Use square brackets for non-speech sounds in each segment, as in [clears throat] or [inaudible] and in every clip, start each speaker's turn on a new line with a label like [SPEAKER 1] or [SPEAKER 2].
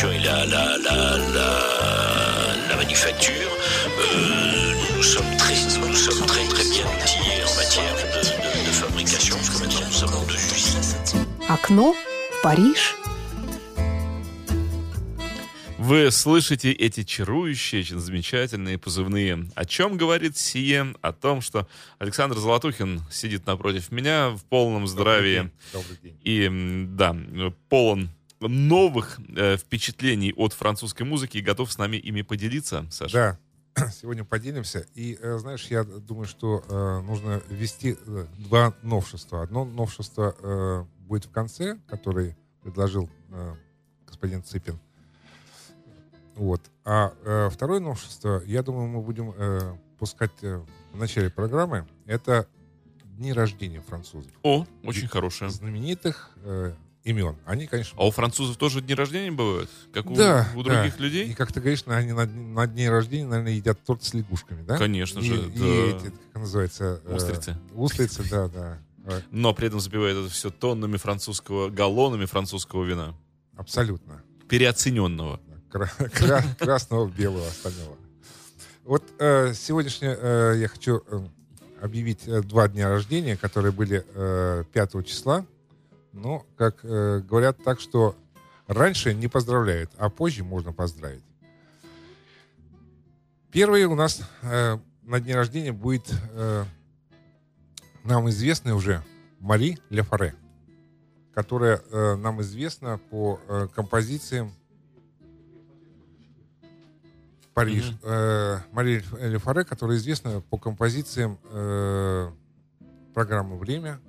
[SPEAKER 1] fabrication et la, la, la, la, la manufacture, euh, nous sommes très, nous sommes très très bien outillés en matière de, de, de fabrication, parce que maintenant nous deux usines.
[SPEAKER 2] Окно Париж.
[SPEAKER 3] Вы слышите эти чарующие, очень замечательные позывные. О чем говорит сие? О том, что Александр Золотухин сидит напротив меня в полном здравии.
[SPEAKER 4] Добрый день.
[SPEAKER 3] И, м, да, полон новых э, впечатлений от французской музыки и готов с нами ими поделиться, Саша.
[SPEAKER 4] Да, [clears throat] сегодня поделимся. И, э, знаешь, я думаю, что э, нужно ввести э, два новшества. Одно новшество э, будет в конце, который предложил э, господин Цыпин. Вот. А э, второе новшество, я думаю, мы будем э, пускать э, в начале программы. Это дни рождения французов.
[SPEAKER 3] О, очень хорошее.
[SPEAKER 4] Знаменитых э, имен. Они, конечно,
[SPEAKER 3] А у французов тоже дни рождения бывают? Как у,
[SPEAKER 4] Да,
[SPEAKER 3] у других
[SPEAKER 4] да.
[SPEAKER 3] людей?
[SPEAKER 4] И как ты говоришь, они на, на дне рождения, наверное, едят торт с лягушками, да?
[SPEAKER 3] Конечно
[SPEAKER 4] И-
[SPEAKER 3] же,
[SPEAKER 4] И,
[SPEAKER 3] да.
[SPEAKER 4] эти, как называется? э,
[SPEAKER 3] Устрицы.
[SPEAKER 4] устрицы, да, да. Э,
[SPEAKER 3] Но при этом забивает это все тоннами французского, галлонами французского вина.
[SPEAKER 4] Абсолютно.
[SPEAKER 3] Переоцененного.
[SPEAKER 4] Кра- кра- красного, белого, остального. Вот э, сегодняшнее э, я хочу э, объявить э, два дня рождения, которые были э, 5 числа. Но, как э, говорят так, что раньше не поздравляют, а позже можно поздравить. Первый у нас э, на дне рождения будет э, нам известная уже Мари Лефаре, которая э, нам известна по э, композициям Париж.
[SPEAKER 3] Мгм.
[SPEAKER 4] Э, Мария Лефаре, которая известна по композициям э, программы «Время».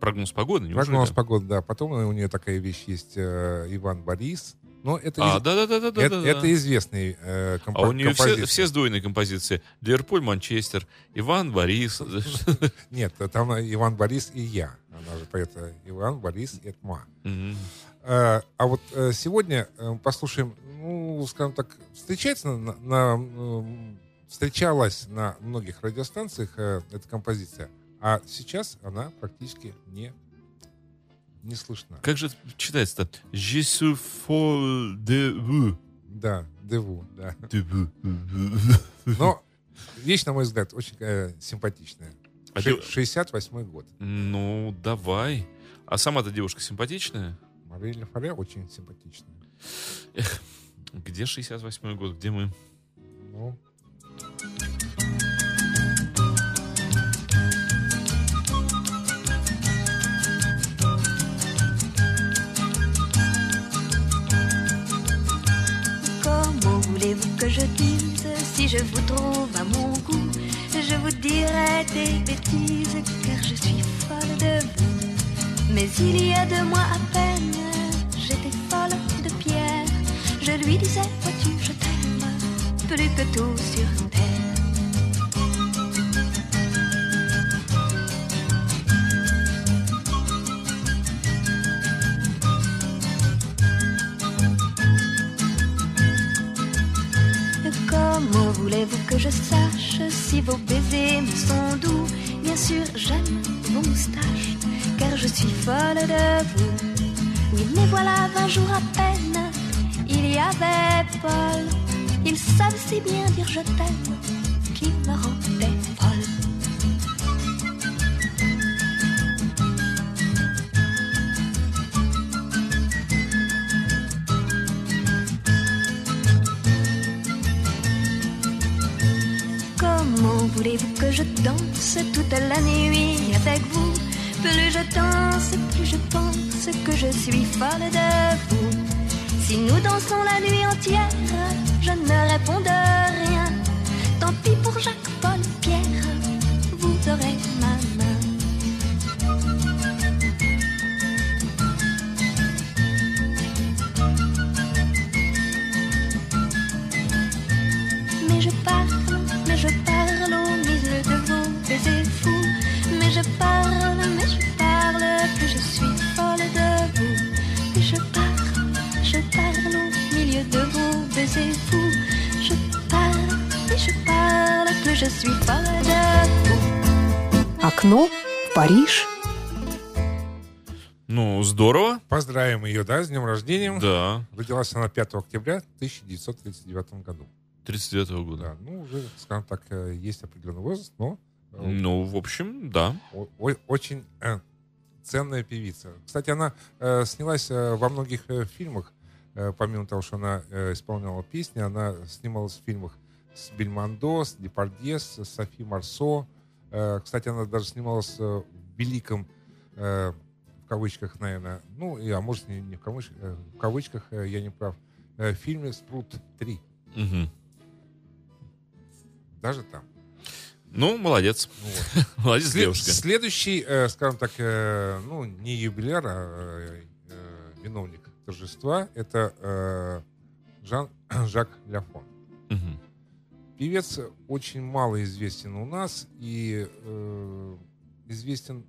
[SPEAKER 3] Прогноз погоды, неужели?
[SPEAKER 4] Прогноз погоды, да. Потом у нее такая вещь есть э, Иван Борис. Но это,
[SPEAKER 3] А,
[SPEAKER 4] из-
[SPEAKER 3] да-да-да-да-да.
[SPEAKER 4] это, это известные э,
[SPEAKER 3] А
[SPEAKER 4] компо-
[SPEAKER 3] у нее все,
[SPEAKER 4] композиции.
[SPEAKER 3] все сдвоенные композиции. Ливерпуль, Манчестер, Иван, Борис. [laughs]
[SPEAKER 4] Нет, там Иван Борис и я. Она же поет э, Иван Борис и.
[SPEAKER 3] Мгм.
[SPEAKER 4] Э, А вот сегодня послушаем, ну, скажем так, встречается на, на, встречалась на многих радиостанциях эта композиция, а сейчас она практически не не слышна.
[SPEAKER 3] Как же читается-то? Je suis folle de vous.
[SPEAKER 4] Да, деву, да.
[SPEAKER 3] De vous.
[SPEAKER 4] Но вещь, на мой взгляд, очень э, симпатичная.
[SPEAKER 3] А
[SPEAKER 4] Ше-
[SPEAKER 3] дев-
[SPEAKER 4] 68 год.
[SPEAKER 3] Ну, давай. А сама-то девушка симпатичная?
[SPEAKER 4] Мария Фаре очень симпатичная.
[SPEAKER 3] Где 68-й год? Где мы?
[SPEAKER 5] Je vous trouve à mon goût Je vous dirai des bêtises car je suis folle de vous. Mais il y a deux mois à peine, j'étais folle de Pierre. Je lui disais, vois-tu, je t'aime plus que tout bien dire je t'aime, qu'il me rendait folle. Comment voulez-vous que je danse toute la nuit avec vous? Plus je danse, plus je pense que je suis folle de vous. Si nous dansons la nuit entière, je ne réponds de rien. Tant pis pour Jacques, Paul, Pierre, vous aurez ma baisers fous. Je parle, et je parle, que je suis folle de vous.
[SPEAKER 2] Окно в Париж.
[SPEAKER 3] Ну, здорово.
[SPEAKER 4] Поздравим ее, да, с днем рождения.
[SPEAKER 3] Да.
[SPEAKER 4] Родилась она 5 октября 1939 году.
[SPEAKER 3] 39 года.
[SPEAKER 4] Да, ну, уже, скажем так, э, есть определенный возраст, но э,
[SPEAKER 3] Ну, в общем, да.
[SPEAKER 4] о- о- очень э, ценная певица. Кстати, она э, снялась э, во многих э, фильмах. Э, помимо того, что она э, исполняла песни, она снималась в фильмах с Бельмондо, с Депардье, с Софи Марсо. Э, кстати, она даже снималась в великом, в кавычках, наверное, ну, а может, не, не в, кавычках, в кавычках, я не прав, э, фильме «Спрут 3».
[SPEAKER 3] Мгм.
[SPEAKER 4] Даже там.
[SPEAKER 3] Ну, молодец.
[SPEAKER 4] Ну, вот. [laughs]
[SPEAKER 3] Молодец,
[SPEAKER 4] След-
[SPEAKER 3] девушка.
[SPEAKER 4] Следующий, скажем так, ну, не юбиляр, а виновник торжества, это э, Жан, [coughs] Жак Ляфон.
[SPEAKER 3] Мгм.
[SPEAKER 4] Певец очень мало известен у нас и э, известен,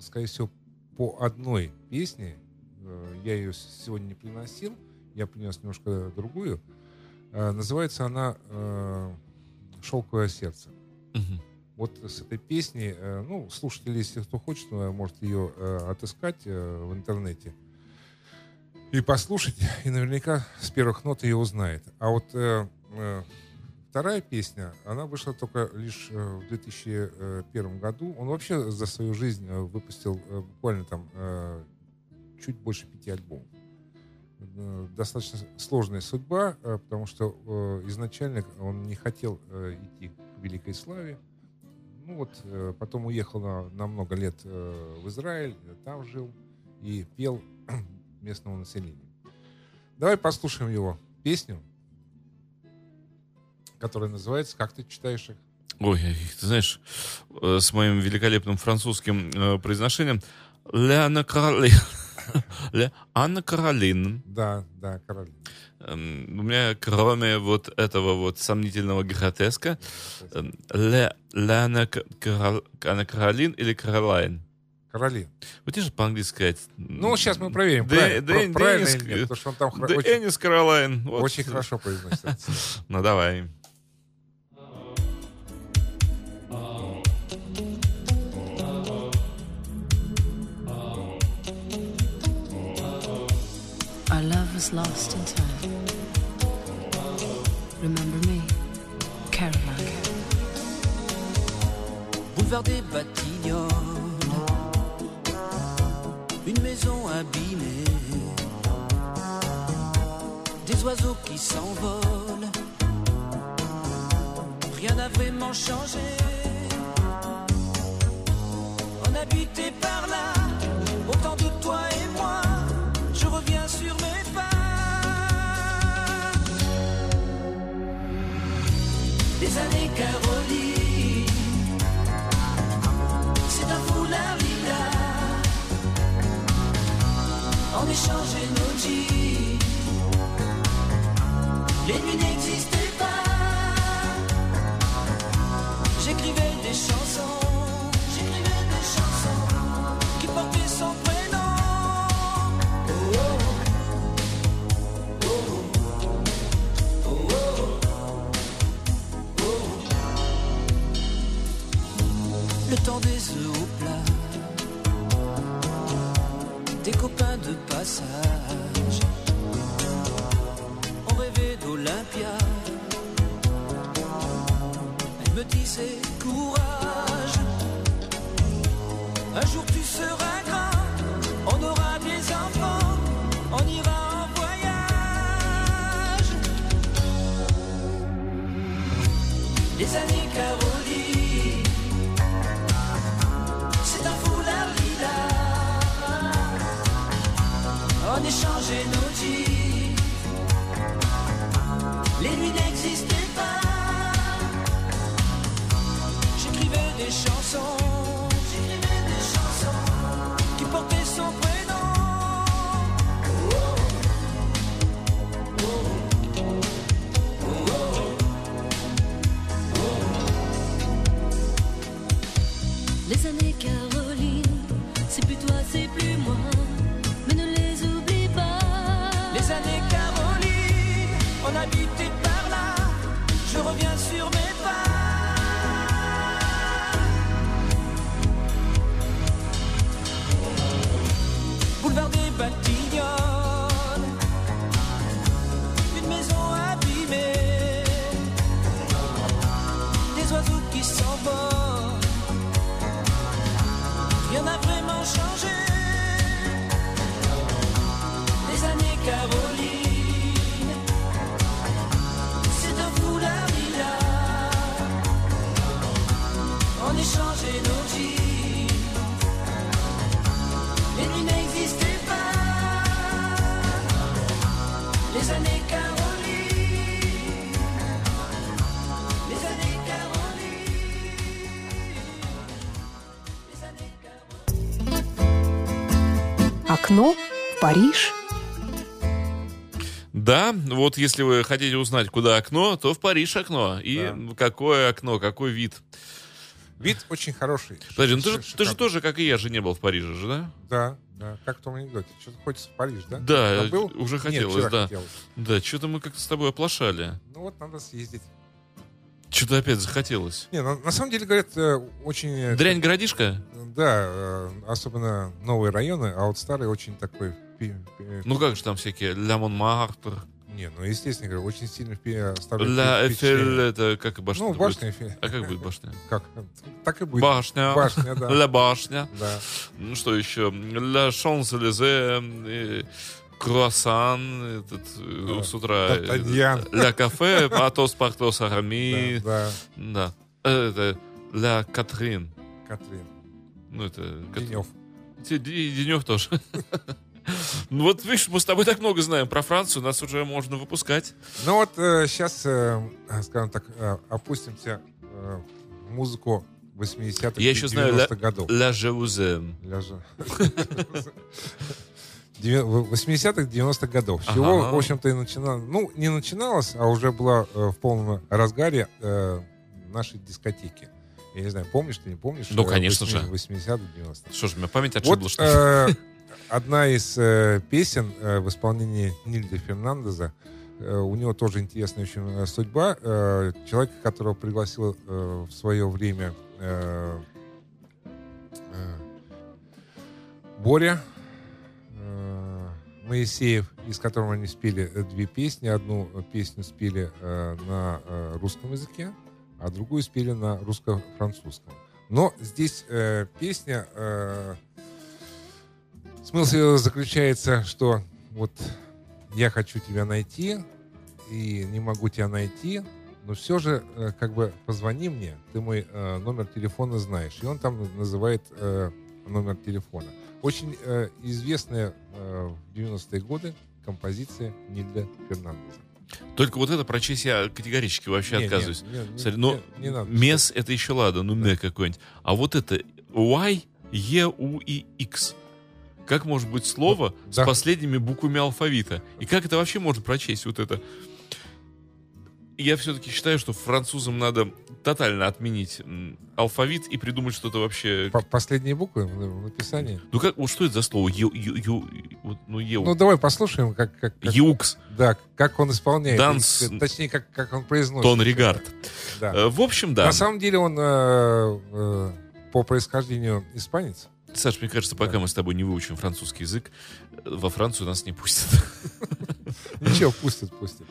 [SPEAKER 4] скорее всего, по одной песне. Э, я ее сегодня не приносил, я принес немножко другую. Э, называется она э, «Шелковое сердце».
[SPEAKER 3] Мгм.
[SPEAKER 4] Вот с этой песни, ну, слушатели, если кто хочет, может ее отыскать в интернете и послушать, и наверняка с первых нот ее узнает. А вот э, э, вторая песня, она вышла только лишь э, в 2001 году. Он вообще за свою жизнь э, выпустил э, буквально там э, чуть больше пяти альбомов. Э, Достаточно сложная судьба, э, потому что э, изначально он не хотел э, идти к великой славе. Ну вот, э, потом уехал на, на много лет э, в Израиль, там жил и пел местному населению. Давай послушаем его песню, которая называется «Как ты читаешь их?»
[SPEAKER 3] Ой, ты знаешь, э, с моим великолепным французским э, произношением «Ля Анна Каролин». [laughs] «Ля Анна Каролин».
[SPEAKER 4] Да, да, Каролина.
[SPEAKER 3] Эм, У меня, кроме вот этого вот сомнительного гротеска, эм, «Ля Ля Анна К- Карол- Анна Каролин» или «Каролайн».
[SPEAKER 4] Каролин.
[SPEAKER 3] Вот же по-английски сказать.
[SPEAKER 4] Ну, сейчас мы проверим,
[SPEAKER 3] Дэ-
[SPEAKER 4] правильно,
[SPEAKER 3] Дэ-
[SPEAKER 4] правильно
[SPEAKER 3] Денис-
[SPEAKER 4] или нет, потому что он там хра-
[SPEAKER 3] Да,
[SPEAKER 4] очень,
[SPEAKER 3] Каролайн. Вот.
[SPEAKER 4] очень хорошо произносит. [laughs]
[SPEAKER 3] Ну, давай.
[SPEAKER 2] Our love was lost in time. Remember me, Caroline.
[SPEAKER 6] boulevard des Batignolles, une maison abîmée, des oiseaux qui s'envolent, rien n'a vraiment changé. On habitait par là, On échangeait nos jeans Les nuits n'existaient pas. J'écrivais des chansons habité par là, je reviens sur mes pas. Boulevard des
[SPEAKER 7] Batignolles, une maison abîmée, des oiseaux qui s'envolent, rien n'a vraiment changé. Les années Caroline.
[SPEAKER 8] Окно в Париж.
[SPEAKER 3] Да, вот если вы хотите узнать, куда окно, то в Париж окно. И какое окно, какой вид.
[SPEAKER 4] Вид очень хороший.
[SPEAKER 3] Подожди, ну ты, же, ты же тоже, как и я, же не был в Париже же, да?
[SPEAKER 4] Да, да. Как в том анекдоте. Что-то хочется в Париж, да?
[SPEAKER 3] Да,
[SPEAKER 4] был?
[SPEAKER 3] уже
[SPEAKER 4] Нет,
[SPEAKER 3] хотелось,
[SPEAKER 4] вчера
[SPEAKER 3] да.
[SPEAKER 4] хотелось.
[SPEAKER 3] Да, что-то мы как-то с тобой оплошали.
[SPEAKER 4] Ну вот надо съездить.
[SPEAKER 3] Что-то опять захотелось.
[SPEAKER 4] Не, на, на самом деле, говорят, э, очень... э,
[SPEAKER 3] Дрянь городишко?
[SPEAKER 4] Да, э, особенно новые районы, а вот старые очень такой...
[SPEAKER 3] Ну как же там всякие Ля Монмартр,
[SPEAKER 4] Не, ну, естественно, говорю, очень сильно оставляет
[SPEAKER 3] Ля. Эфель, это как и башня
[SPEAKER 4] Ну, башня Эфель.
[SPEAKER 3] А как будет башня? [laughs]
[SPEAKER 4] Как? Так и будет.
[SPEAKER 3] Башня.
[SPEAKER 4] Башня, да.
[SPEAKER 3] Ля башня.
[SPEAKER 4] Да.
[SPEAKER 3] Ну что еще? Ля Шонс-Элизе, Круассан, этот, э,
[SPEAKER 4] Да.
[SPEAKER 3] с утра. э. Ля кафе, Атос Партос Арами. [laughs]
[SPEAKER 4] Да,
[SPEAKER 3] Да.
[SPEAKER 4] да.
[SPEAKER 3] Э, Это Ля Катрин.
[SPEAKER 4] Катрин.
[SPEAKER 3] Ну, это...
[SPEAKER 4] Денев.
[SPEAKER 3] Денев тоже. [laughs] Ну вот, видишь, мы с тобой так много знаем про Францию, нас уже можно выпускать.
[SPEAKER 4] Ну вот сейчас, скажем так, э, опустимся э, в музыку 80-х
[SPEAKER 3] Я еще знаю Ля,
[SPEAKER 4] 90-х годов.
[SPEAKER 3] Ля Жеузем.
[SPEAKER 4] Ляжа. [laughs] Девя- в 80-х, 90-х годов. С чего,
[SPEAKER 3] Ага.
[SPEAKER 4] в общем-то, и начиналось. Ну, не начиналось, а уже была э, в полном разгаре э, нашей дискотеки. Я не знаю, помнишь ты, не помнишь?
[SPEAKER 3] Ну,
[SPEAKER 4] э,
[SPEAKER 3] конечно же.
[SPEAKER 4] 80-х, 90-х.
[SPEAKER 3] Что ж, у меня память отшибла,
[SPEAKER 4] Вот
[SPEAKER 3] что
[SPEAKER 4] э, одна из э, песен э, в исполнении Нильда Фернандеза, э, у него тоже интересная очень э, судьба. Э, человека, которого пригласил э, в свое время э, э, Боря Моисеев, из которого они спели э, две песни. Одну э, песню спели э, на э, русском языке, а другую спели на русско-французском. Но здесь э, песня э, Смысл ее заключается, что вот я хочу тебя найти и не могу тебя найти, но все же э, как бы позвони мне, ты мой э, номер телефона знаешь. И он там называет э, номер телефона. Очень э, известная э, в 90-е годы композиция Нильда Фернандеза.
[SPEAKER 3] Только вот это прочесть я категорически вообще
[SPEAKER 4] Не, не,
[SPEAKER 3] отказываюсь.
[SPEAKER 4] не, не,
[SPEAKER 3] Смотри, ну,
[SPEAKER 4] не- не надо.
[SPEAKER 3] мес это еще ладно, ну ме какой-нибудь. А вот это Y, E, U и X. Как может быть слово
[SPEAKER 4] Ну,
[SPEAKER 3] с
[SPEAKER 4] да.
[SPEAKER 3] последними буквами алфавита? И как это вообще можно прочесть вот это? Я все-таки считаю, что французам надо тотально отменить алфавит и придумать что-то вообще...
[SPEAKER 4] По- Последние буквы в написании.
[SPEAKER 3] Ну как, вот что это за слово? Ю, ю, ю, вот, ну, еу.
[SPEAKER 4] Ну, давай послушаем, как, как, как-
[SPEAKER 3] Юкс,
[SPEAKER 4] да, как он исполняет.
[SPEAKER 3] Данс-
[SPEAKER 4] И, Точнее, как, как он произносит.
[SPEAKER 3] тон регард.
[SPEAKER 4] Да.
[SPEAKER 3] Э, В общем, да.
[SPEAKER 4] На самом деле он э, э, по происхождению испанец.
[SPEAKER 3] Саш, мне кажется, пока мы с тобой не выучим французский язык, э, во Францию нас не пустят. [laughs]
[SPEAKER 4] Ничего, пустят, пустят.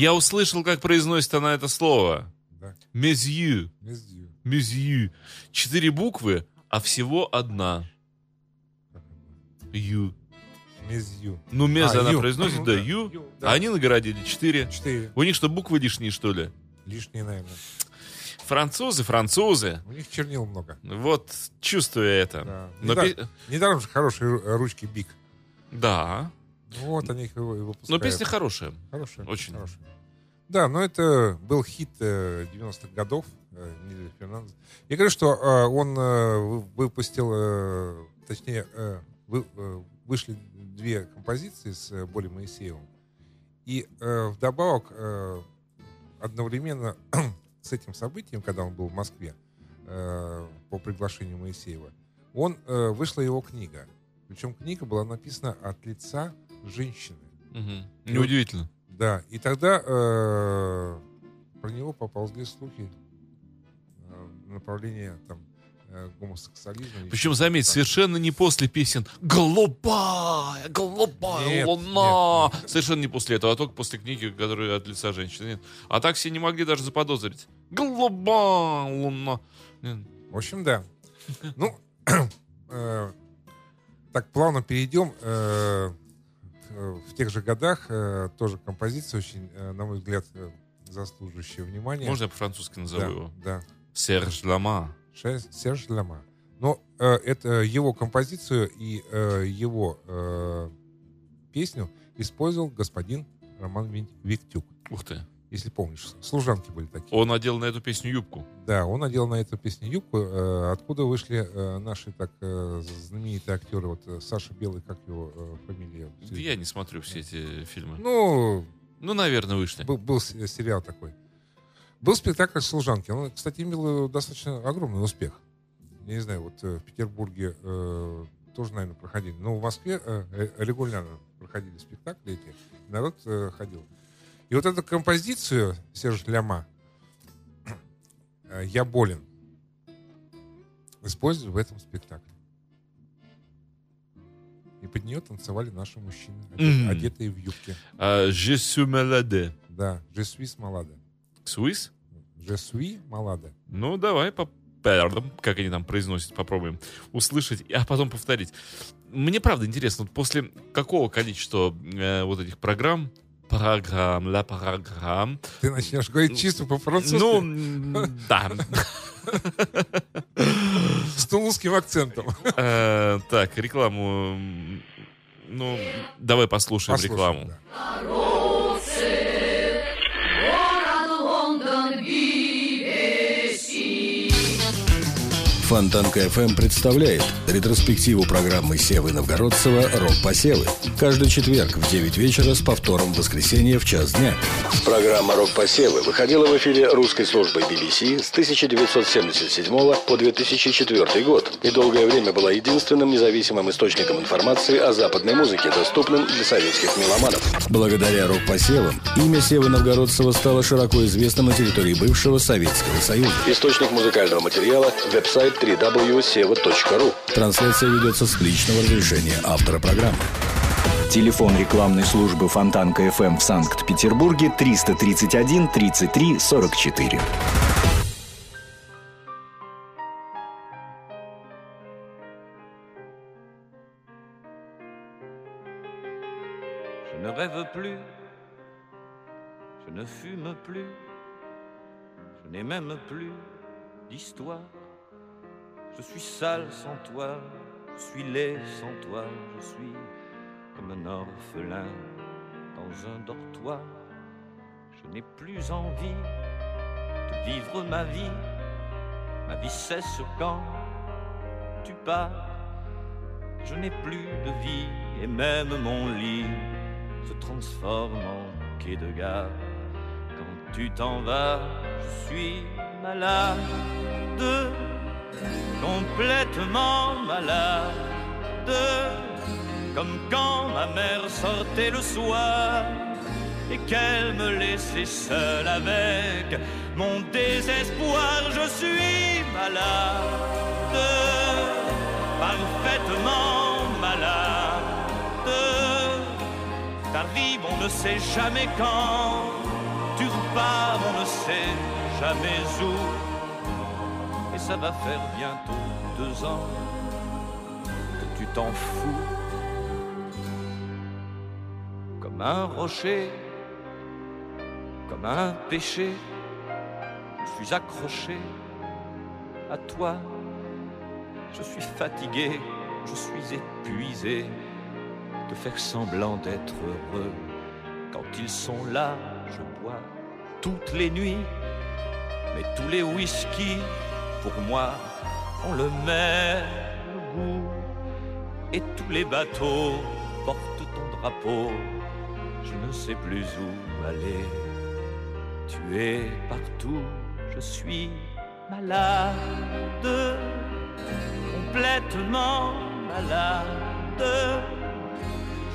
[SPEAKER 3] Я услышал, как произносит она это слово.
[SPEAKER 4] Да.
[SPEAKER 3] Мезью.
[SPEAKER 4] Мезью.
[SPEAKER 3] Мезью. Четыре буквы, а всего одна. Ю.
[SPEAKER 4] Мезью.
[SPEAKER 3] Ну, мез
[SPEAKER 4] А,
[SPEAKER 3] она
[SPEAKER 4] ю.
[SPEAKER 3] произносит,
[SPEAKER 4] Ну
[SPEAKER 3] да,
[SPEAKER 4] да,
[SPEAKER 3] ю.
[SPEAKER 4] ю,
[SPEAKER 3] А они наградили четыре.
[SPEAKER 4] Четыре.
[SPEAKER 3] У них что, буквы лишние, что ли?
[SPEAKER 4] Лишние, наверное.
[SPEAKER 3] Французы, французы.
[SPEAKER 4] У них чернил много.
[SPEAKER 3] Вот, чувствую это.
[SPEAKER 4] Да.
[SPEAKER 3] Но
[SPEAKER 4] Недар-
[SPEAKER 3] пе-
[SPEAKER 4] Недаром же хорошие ру- ручки Биг.
[SPEAKER 3] Да.
[SPEAKER 4] Вот они их и вы- и
[SPEAKER 3] Но
[SPEAKER 4] выпускают.
[SPEAKER 3] песня хорошая.
[SPEAKER 4] Хорошая.
[SPEAKER 3] Очень.
[SPEAKER 4] хорошая. Да, но это был хит э, 90-х годов э, Нильса Фернандеса. Я говорю, что э, он э, вы- выпустил, э, точнее, э, вы- э, вышли две композиции с э, Боли Моисеевым. И э, вдобавок э, одновременно [clears throat] с этим событием, когда он был в Москве э, по приглашению Моисеева, он, э, вышла его книга. Причем книга была написана от лица женщины. И
[SPEAKER 3] Неудивительно.
[SPEAKER 4] Да, и тогда э, про него поползли слухи э, в направлении там э, гомосексуализма.
[SPEAKER 3] Причем, заметь,
[SPEAKER 4] там.
[SPEAKER 3] совершенно не после песен «Голубая, голубая
[SPEAKER 4] Нет,
[SPEAKER 3] луна».
[SPEAKER 4] нет, нет.
[SPEAKER 3] Совершенно не после этого, а только после книги, которая от лица женщины. Нет. А так все не могли даже заподозрить. «Голубая луна». Нет.
[SPEAKER 4] В общем, да. Ну, [clears throat] э, так плавно перейдем. э, в тех же годах э, тоже композиция очень, э, на мой взгляд, э, заслуживающая внимания.
[SPEAKER 3] Можно я по-французски назову
[SPEAKER 4] да,
[SPEAKER 3] его?
[SPEAKER 4] да.
[SPEAKER 3] Серж Лама.
[SPEAKER 4] Серж Лама. Но э, это его композицию и э, его э, песню использовал господин Роман Виктюк.
[SPEAKER 3] Ух ты.
[SPEAKER 4] Если помнишь. Служанки были такие.
[SPEAKER 3] Он одел на эту песню юбку.
[SPEAKER 4] Да, он надел на эту песню юбку. э, откуда вышли э, наши так э, знаменитые актеры, вот Саша Белый, как его фамилия?
[SPEAKER 3] Я не смотрю все эти фильмы.
[SPEAKER 4] Ну,
[SPEAKER 3] Ну, наверное, вышли.
[SPEAKER 4] был, был сериал такой. Был спектакль «Служанки». Он, кстати, имел достаточно огромный успех. Я не знаю, вот в Петербурге э, тоже, наверное, проходили. Но в Москве э, регулярно проходили спектакли эти. Народ э, ходил. И вот эту композицию Сержа Ляма э, «Я болен» использовали в этом спектакле. И под нее танцевали наши мужчины, одетые в юбки.
[SPEAKER 3] А, Je suis malade.
[SPEAKER 4] Да, «Je suis malade».
[SPEAKER 3] Swiss?
[SPEAKER 4] «Je suis malade».
[SPEAKER 3] Ну, давай попробуем, как они там произносят, попробуем услышать, а потом повторить. Мне правда интересно, вот после какого количества э, вот этих программ, программ, ла программ,
[SPEAKER 4] Ты начнешь говорить чисто по-французски
[SPEAKER 3] ну, да.
[SPEAKER 4] с тулузским акцентом.
[SPEAKER 3] Э, Так, рекламу, ну, давай Послушаем, рекламу.
[SPEAKER 9] Фонтанка FM представляет ретроспективу программы Севы Новгородцева «Рок-посевы». Каждый четверг в 9 вечера с повтором в воскресенье в час дня. Программа «Рок-посевы» выходила в эфире русской службой BBC с 1977 по 2004 год и долгое время была единственным независимым источником информации о западной музыке, доступным для советских меломанов. Благодаря «Рок-посевам» имя Севы Новгородцева стало широко известным на территории бывшего Советского Союза. Источник музыкального материала – веб-сайт www.seva.ru. Трансляция ведется с личного разрешения автора программы.
[SPEAKER 10] Телефон рекламной службы Фонтанка FM в Санкт-Петербурге 331 33 44.
[SPEAKER 7] Je ne rêve plus, je ne fume plus, je n'ai même plus d'histoire. Je suis sale sans toi, je suis laid sans toi, je suis comme un orphelin dans un dortoir. Je n'ai plus envie de vivre ma vie, ma vie cesse quand tu pars. Je n'ai plus de vie et même mon lit se transforme en quai de gare. Quand tu t'en vas, je suis malade, complètement malade, comme quand ma mère sortait le soir et qu'elle me laissait seule avec mon désespoir. Je suis malade, parfaitement malade. T'arrives, on ne sait jamais quand. Tu repars, on ne sait jamais où. Ça va faire bientôt deux ans que tu t'en fous. Comme un rocher, comme un péché, je suis accroché à toi. Je suis fatigué, je suis épuisé de faire semblant d'être heureux. Quand ils sont là, je bois toutes les nuits, mais tous les whisky, pour moi, ont le même goût. Et tous les bateaux portent ton drapeau, je ne sais plus où aller. Tu es partout, je suis malade, complètement malade.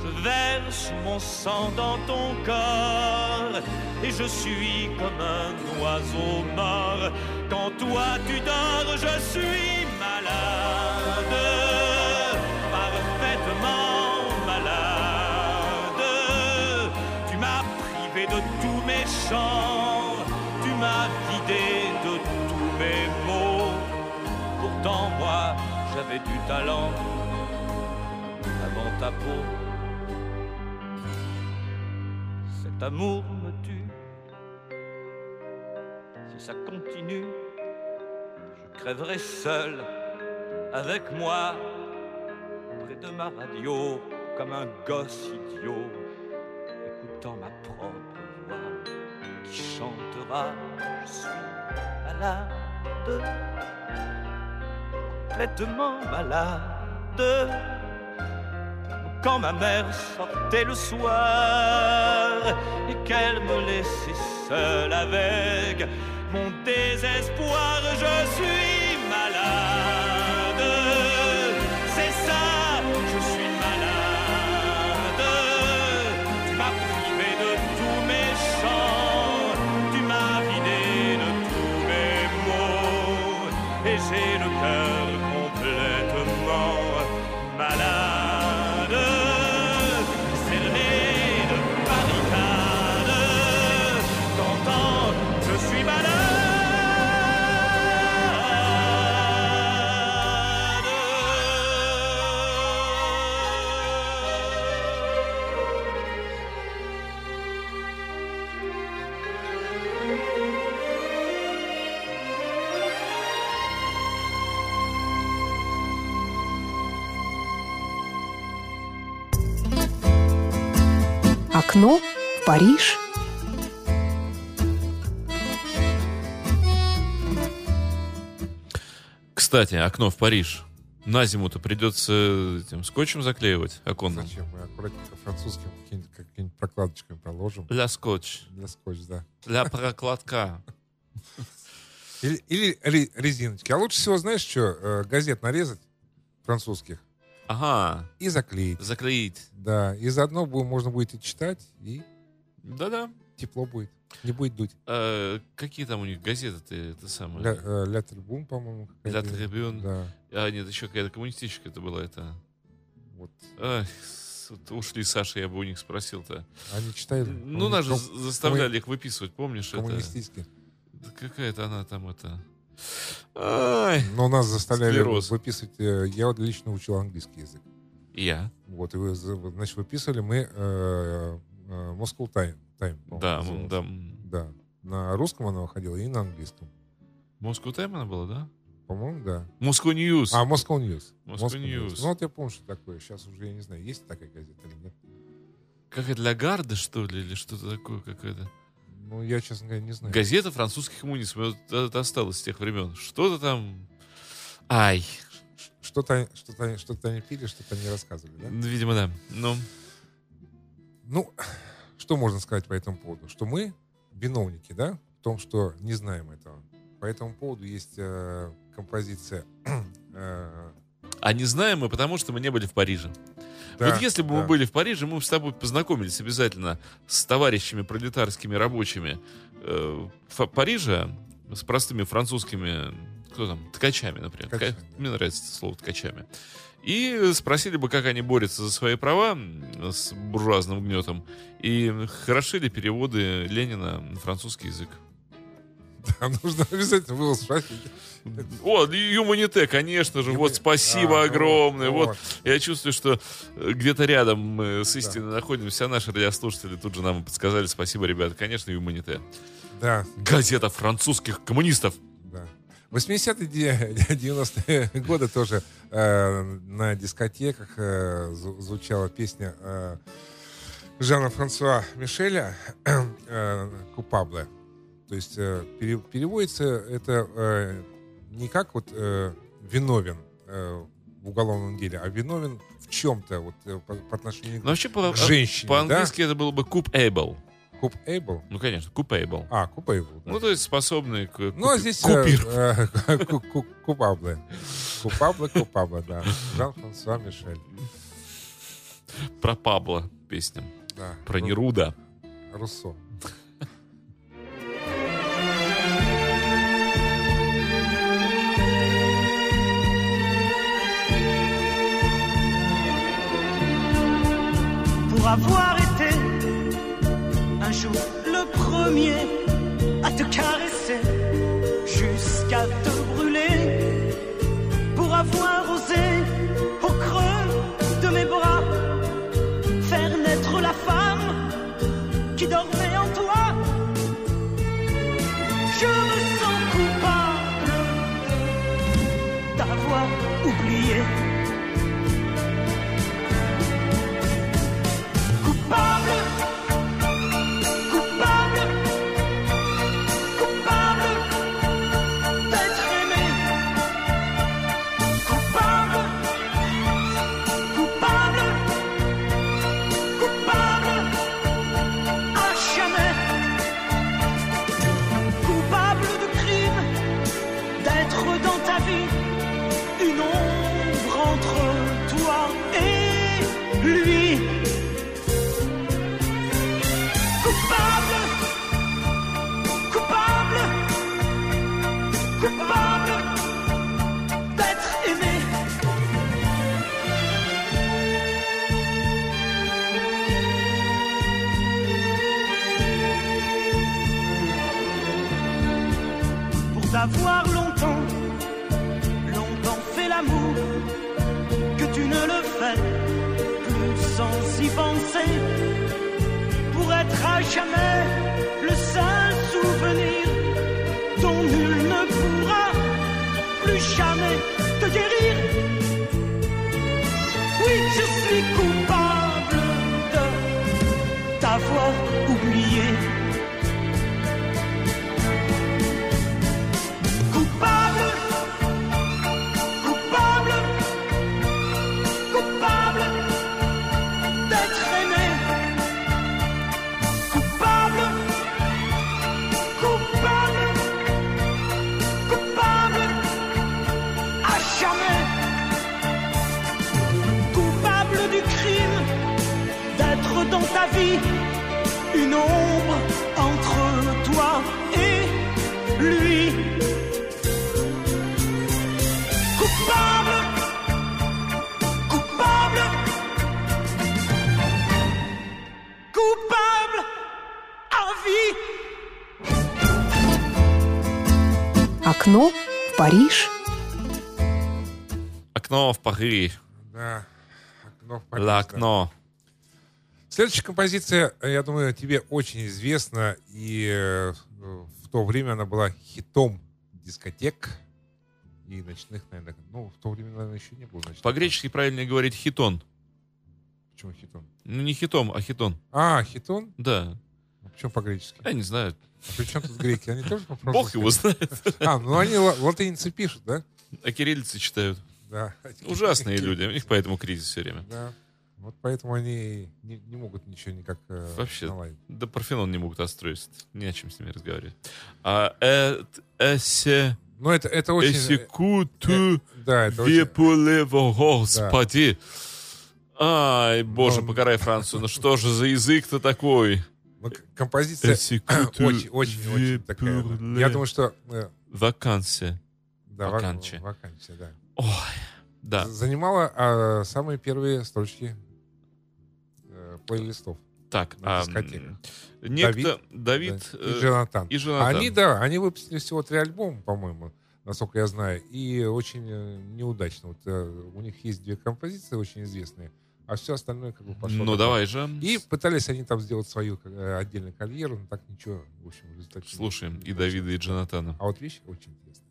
[SPEAKER 7] Je verse mon sang dans ton corps et je suis comme un oiseau mort. Quand toi tu dors, je suis malade, parfaitement malade. Tu m'as privé de tous mes chants, tu m'as vidé de tous mes mots. Pourtant moi j'avais du talent avant ta peau. Cet amour ça continue, je crèverai seul avec moi près de ma radio comme un gosse idiot, écoutant ma propre voix qui chantera. Je suis malade, complètement malade. Quand ma mère sortait le soir et qu'elle me laissait seule avec mon désespoir, je suis
[SPEAKER 8] Окно в Париж.
[SPEAKER 3] Кстати, окно в Париж. На зиму-то придется этим скотчем заклеивать оконным.
[SPEAKER 4] Зачем? Мы аккуратненько французским какими-нибудь, прокладочками проложим.
[SPEAKER 3] Для скотч.
[SPEAKER 4] Для скотч, да.
[SPEAKER 3] Для прокладка.
[SPEAKER 4] Или, или ре- резиночки. А лучше всего, знаешь, что? э, газет нарезать французских
[SPEAKER 3] Ага.
[SPEAKER 4] и заклеить.
[SPEAKER 3] Заклеить.
[SPEAKER 4] Да, и заодно можно будет и читать, и
[SPEAKER 3] Да-да.
[SPEAKER 4] тепло будет. Не будет дуть.
[SPEAKER 3] Э, какие там у них газеты-то это самое?
[SPEAKER 4] Ля, э, Ля Трибун, по-моему.
[SPEAKER 3] Ля. Трибун.
[SPEAKER 4] Да.
[SPEAKER 3] А, нет, еще какая-то коммунистическая это была это.
[SPEAKER 4] Вот.
[SPEAKER 3] Вот ушли Саша, я бы у них спросил-то.
[SPEAKER 4] Они читают.
[SPEAKER 3] Ну, нас же заставляли их выписывать, помнишь это?
[SPEAKER 4] Коммунистические.
[SPEAKER 3] Да Какая-то она там это... Ай,
[SPEAKER 4] Но нас заставляли
[SPEAKER 3] Склероз.
[SPEAKER 4] выписывать. э, Я вот лично учил английский язык.
[SPEAKER 3] я.
[SPEAKER 4] Вот, и вы, за- значит, выписывали мы э, э, Moscow Time. Time по-моему,
[SPEAKER 3] Да,
[SPEAKER 4] называлось.
[SPEAKER 3] да. м.
[SPEAKER 4] Да. На русском она выходила и на английском.
[SPEAKER 3] Moscow Time она была, да?
[SPEAKER 4] По-моему, да.
[SPEAKER 3] Moscow News.
[SPEAKER 4] А, Moscow News.
[SPEAKER 3] Moscow News.
[SPEAKER 4] Ну, вот я помню, что такое. Сейчас уже я не знаю, есть такая газета или нет.
[SPEAKER 3] Как это, для Гарда, что ли, или что-то такое какое-то?
[SPEAKER 4] Ну, я, честно говоря, не знаю.
[SPEAKER 3] Газета французских коммунистов. Это осталось с тех времен. Что-то там... Ай,
[SPEAKER 4] Что-то, что-то, что-то они пили, что-то они рассказывали, да?
[SPEAKER 3] ну, видимо, да. Ну,
[SPEAKER 4] Ну, что можно сказать по этому поводу? Что мы виновники, да, в том, что не знаем этого. По этому поводу есть э, композиция. [clears throat] э,
[SPEAKER 3] а не знаем мы, потому что мы не были в Париже.
[SPEAKER 4] да,
[SPEAKER 3] вот если бы
[SPEAKER 4] да.
[SPEAKER 3] мы были в Париже, мы бы с тобой познакомились обязательно с товарищами пролетарскими рабочими э, Парижа, с простыми французскими, кто там, ткачами, например.
[SPEAKER 4] Ткачами, да.
[SPEAKER 3] Мне нравится это слово ткачами. И спросили бы, как они борются за свои права с буржуазным гнетом, и хороши ли переводы Ленина на французский язык. [laughs]
[SPEAKER 4] Да, нужно обязательно было спросить.
[SPEAKER 3] О, Юманите, конечно же.
[SPEAKER 4] Юмани-
[SPEAKER 3] Вот спасибо
[SPEAKER 4] А, ну,
[SPEAKER 3] огромное. Вот,
[SPEAKER 4] вот.
[SPEAKER 3] я чувствую, что э, где-то рядом мы с истиной находимся. А наши радиослушатели тут же нам подсказали. Спасибо, ребята. Конечно, Юманите.
[SPEAKER 4] Да,
[SPEAKER 3] Газета французских коммунистов.
[SPEAKER 4] да. 80-е, де- 90-е годы тоже э, на дискотеках э, зву- звучала песня э, Жана Франсуа Мишеля [clears throat] э, «Купабле». То есть э, пере- переводится это э, не как вот э, виновен э, в уголовном деле, а виновен в чем-то вот э, по, по отношению
[SPEAKER 3] Но вообще по-
[SPEAKER 4] к женщине,
[SPEAKER 3] по-английски это было бы coup able.
[SPEAKER 4] да? Куп Эйбл?
[SPEAKER 3] Ну, конечно, coup able.
[SPEAKER 4] А, Куп Эйбл. да.
[SPEAKER 3] Ну, то есть способный к
[SPEAKER 4] Ну, а здесь э, э, [laughs] Купабле. Купабле, Купабле, да. Жан-Франсуа Мишель.
[SPEAKER 3] Про Пабло песня.
[SPEAKER 4] Да.
[SPEAKER 3] Про
[SPEAKER 4] Ру-
[SPEAKER 3] Неруда.
[SPEAKER 4] Руссо.
[SPEAKER 11] Pour avoir été un jour le premier à te caresser jusqu'à te brûler, pour avoir osé plus jamais te guérir. Oui, je suis coupable de t'avoir oublié. Ombre entre toi et lui. Coupable, coupable, coupable à vie.
[SPEAKER 8] Окно в Париж.
[SPEAKER 3] Окно в Париж.
[SPEAKER 4] Да. Окно в Париж,
[SPEAKER 3] Ла
[SPEAKER 4] да. Следующая композиция, э, я думаю, тебе очень известна, и э, в то время она была хитом дискотек и ночных, наверное. Ну, в то время, наверное, еще не было ночных.
[SPEAKER 3] По-гречески правильно говорить хитон.
[SPEAKER 4] Почему хитон?
[SPEAKER 3] Ну, не хитом, а хитон.
[SPEAKER 4] А, хитон?
[SPEAKER 3] Да.
[SPEAKER 4] А Почему по-гречески?
[SPEAKER 3] Я не знаю.
[SPEAKER 4] А при чем тут греки? Они тоже по
[SPEAKER 3] Бог его знает.
[SPEAKER 4] А, ну они ла- латиницы пишут, да?
[SPEAKER 3] А кириллицы читают.
[SPEAKER 4] Да.
[SPEAKER 3] Ужасные люди. У них поэтому кризис все время.
[SPEAKER 4] Да. Вот поэтому они не, не могут ничего никак э,
[SPEAKER 3] Вообще,
[SPEAKER 4] наладить.
[SPEAKER 3] да Парфенон не могут отстроить. Не о чем с ними разговаривать. А э, эсе...
[SPEAKER 4] Но это, это очень...
[SPEAKER 3] Эсекуту
[SPEAKER 4] да, это очень...
[SPEAKER 3] господи. Ай, боже,
[SPEAKER 4] Ну,
[SPEAKER 3] покарай Францию. Ну что же за язык-то такой?
[SPEAKER 4] ну, композиция
[SPEAKER 3] Эсекуту [coughs]
[SPEAKER 4] очень, очень, очень такая. Я думаю, что... э,
[SPEAKER 3] Вакансия.
[SPEAKER 4] Да,
[SPEAKER 3] Ваканче.
[SPEAKER 4] вак- вакансия, да.
[SPEAKER 3] Ой, да.
[SPEAKER 4] Занимала а, самые первые строчки э, плейлистов.
[SPEAKER 3] Так, а, некто Давид,
[SPEAKER 4] да,
[SPEAKER 3] э,
[SPEAKER 4] и Джонатан.
[SPEAKER 3] и Джонатан.
[SPEAKER 4] Они, да, они выпустили всего три альбома, по-моему, насколько я знаю, и очень э, неудачно. Вот, э, у них есть две композиции очень известные, а все остальное как бы пошло.
[SPEAKER 3] Ну, давай же.
[SPEAKER 4] И пытались они там сделать свою э, отдельную карьеру, но так ничего, в общем, в результате
[SPEAKER 3] Слушаем и Давида, и Джонатана.
[SPEAKER 4] А вот вещь очень интересная.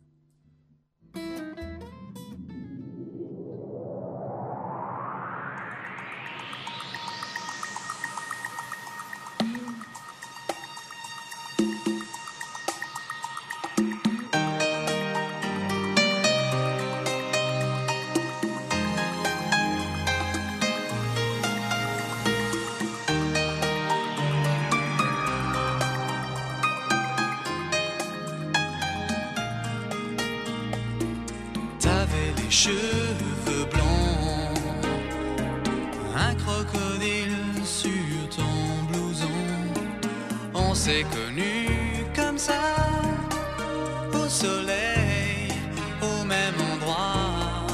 [SPEAKER 12] S'est connus comme ça, au soleil, au même endroit.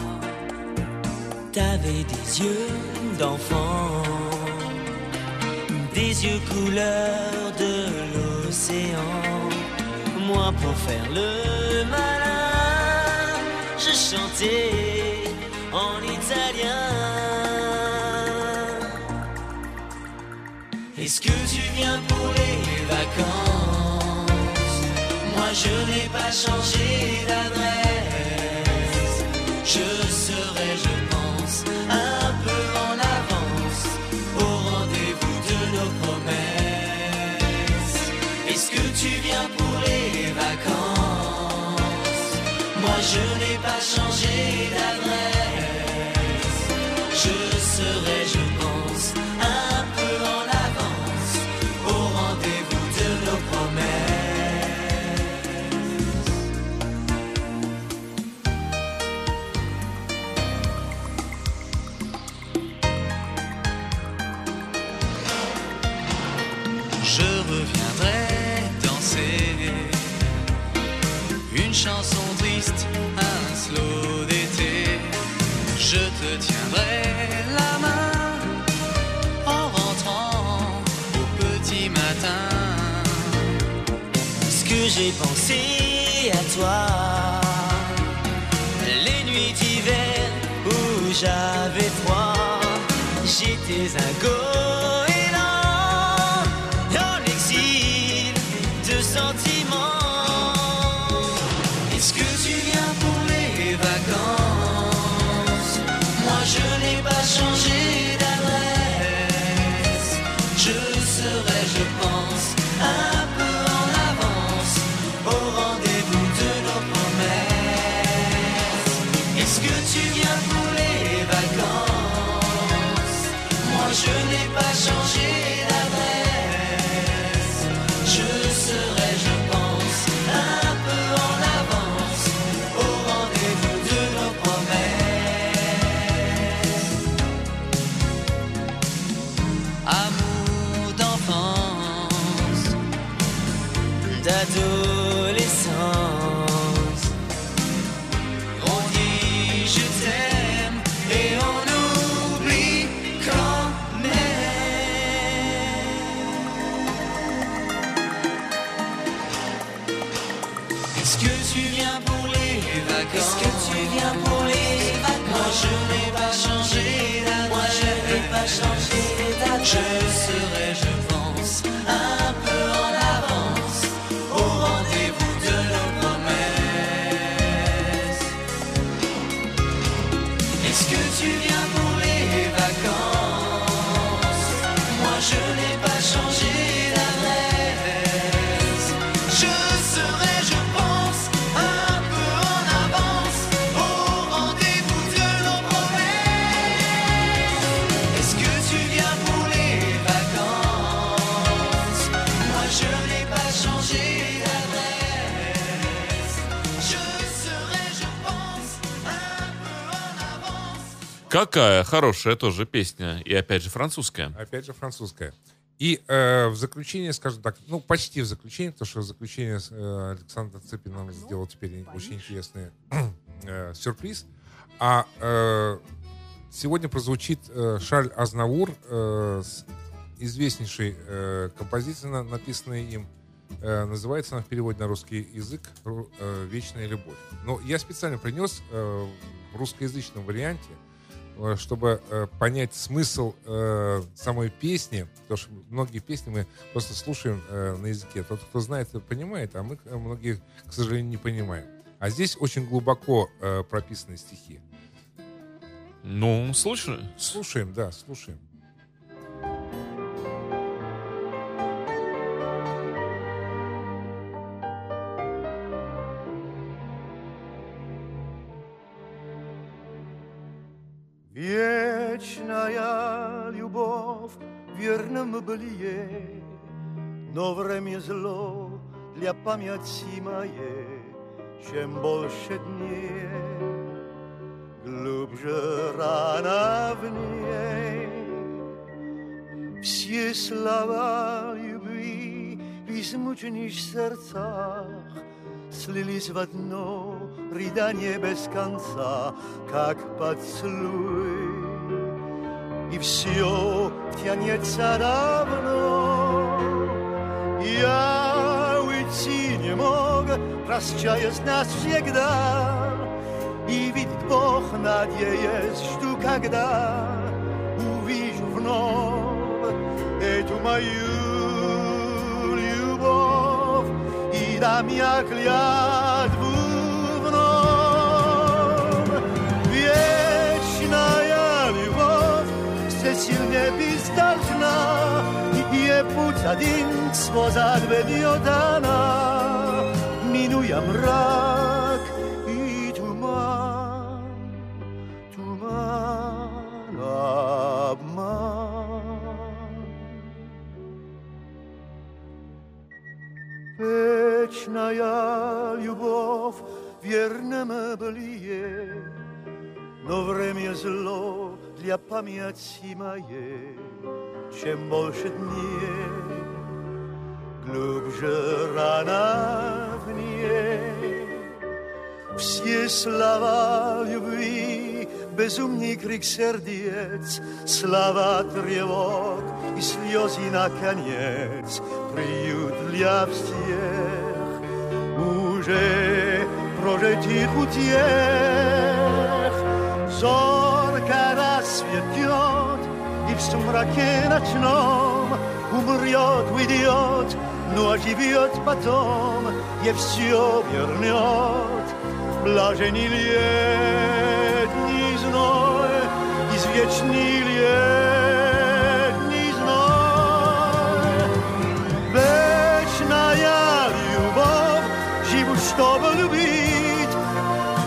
[SPEAKER 13] T'avais des yeux d'enfant, des yeux couleur de l'océan. Moi, pour faire le malin, je chantais en italien. Est-ce que tu viens les vacances Moi, je n'ai pas changé d'adresse. Je serai, je pense, un peu en avance au rendez-vous de nos promesses. Est-ce que tu viens pour les vacances? Moi, je n'ai pas changé d'adresse. Amour d'enfance, d'adolescence.
[SPEAKER 3] Какая хорошая тоже песня. И опять же французская.
[SPEAKER 4] Опять же французская. И э, в заключение, скажем так, ну почти в заключение, потому что заключение э, Александр Цыпин нам сделал теперь очень интересный э, сюрприз. А э, сегодня прозвучит э, Шарль Азнавур э, с известнейшей э, композицией, на- написанной им. Э, называется она в переводе на русский язык э, «Вечная любовь». Но я специально принес э, в русскоязычном варианте, чтобы э, понять смысл э, самой песни, потому что многие песни мы просто слушаем э, на языке. Тот, кто знает, понимает, а мы э, многие, к сожалению, не понимаем. А здесь очень глубоко э, прописаны стихи.
[SPEAKER 3] Ну, слушай.
[SPEAKER 4] Слушаем, да, слушаем.
[SPEAKER 14] Для памяти моей, Чем больше дней, глубже рана в ней. Все слова любви в измученных сердцах Слились в одно рыдание без конца, Как поцелуй. И все тянется давно. Я уйти не мог, прощаясь навсегда. И видит Бог, надеясь, жду, когда увижу вновь эту мою любовь и дам я клятву вновь. Вечная любовь все сильнее бездолжна, и путь один сквозь ведет она, минуя мрак и туман, туман, обман. Вечная любовь в верном былие, но время зло для памяти моей. Чем больше дней, глубже рана в ней. Все слова любви, безумный крик сердец, слова тревог и слезы наконец, приют для всех. où j'ai projeté routière. Зорка расцветет, и в сумраке ночном умрет, уйдет, но оживет потом, и все вернет. Блаженный летний зной, извечный летний зной. Вечная любовь, живу, чтобы любить,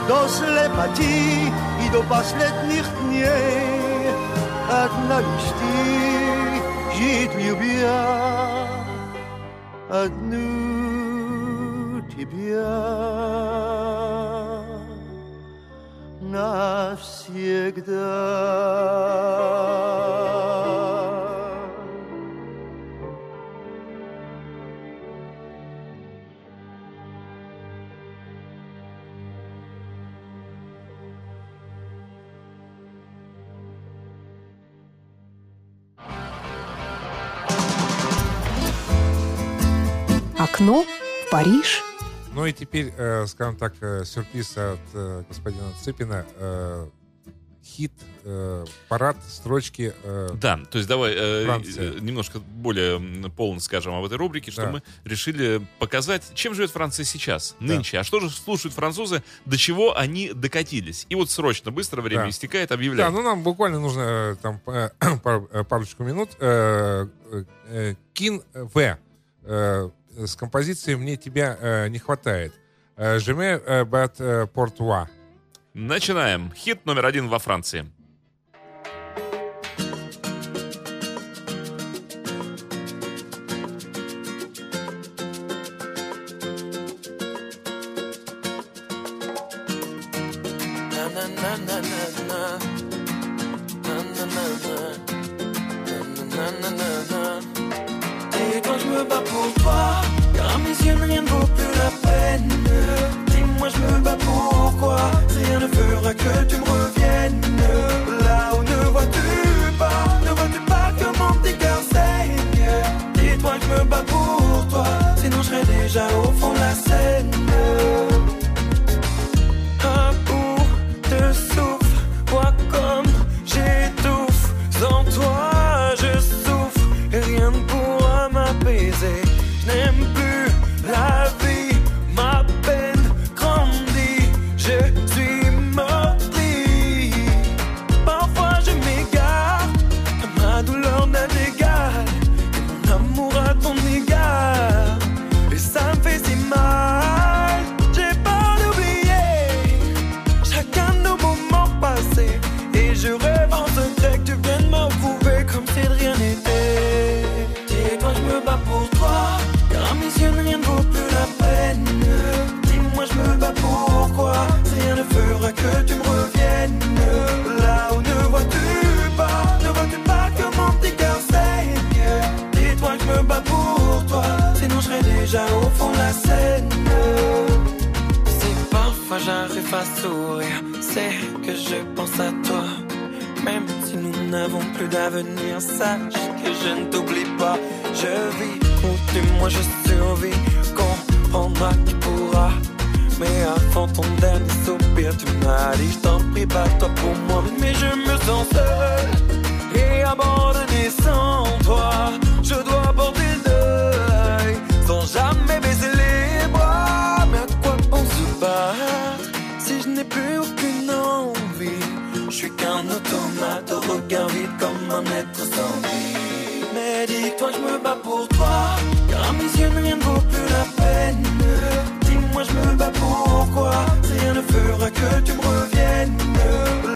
[SPEAKER 14] до слепоты и до последних дней. Одна лишь ты, жить любя, одну тебя навсегда.
[SPEAKER 8] Окно в Париж.
[SPEAKER 4] Ну и теперь, э, скажем так, э, сюрприз от э, господина Цыпина. э, хит, э, парад, строчки. э,
[SPEAKER 15] Да, то есть давай э,
[SPEAKER 4] Франция.
[SPEAKER 15] немножко более полно скажем об этой рубрике, что
[SPEAKER 4] Да.
[SPEAKER 15] мы решили показать, чем живет Франция сейчас,
[SPEAKER 4] Да.
[SPEAKER 15] нынче, а что же слушают французы, до чего они докатились. И вот срочно, быстро время
[SPEAKER 4] Да.
[SPEAKER 15] истекает,
[SPEAKER 4] Да,
[SPEAKER 15] объявляем.
[SPEAKER 4] ну нам буквально нужно там [clears throat] пару- парочку минут. Э, э, э, Кин В. э, с композицией «Мне тебя э, не хватает». Э, «Жеме э, бат э, портуа».
[SPEAKER 15] Начинаем. Хит номер один во Франции.
[SPEAKER 16] Sourire, c'est que je pense à toi. Même si nous n'avons plus d'avenir, sache que je ne t'oublie pas. Je vis où tu, moi je survis. Comprendra qui pourra. Mais avant ton dernier soupir, tu m'as je t'en prie, bats-toi pour moi. Mais je me sens seul et abandonné sans toi. Regard vide comme un être sans vie. Mais dis-toi, je me bats pour toi, car à mes yeux, rien ne vaut plus la peine. Dis-moi, je me bats pourquoi Rien ne fera que tu me.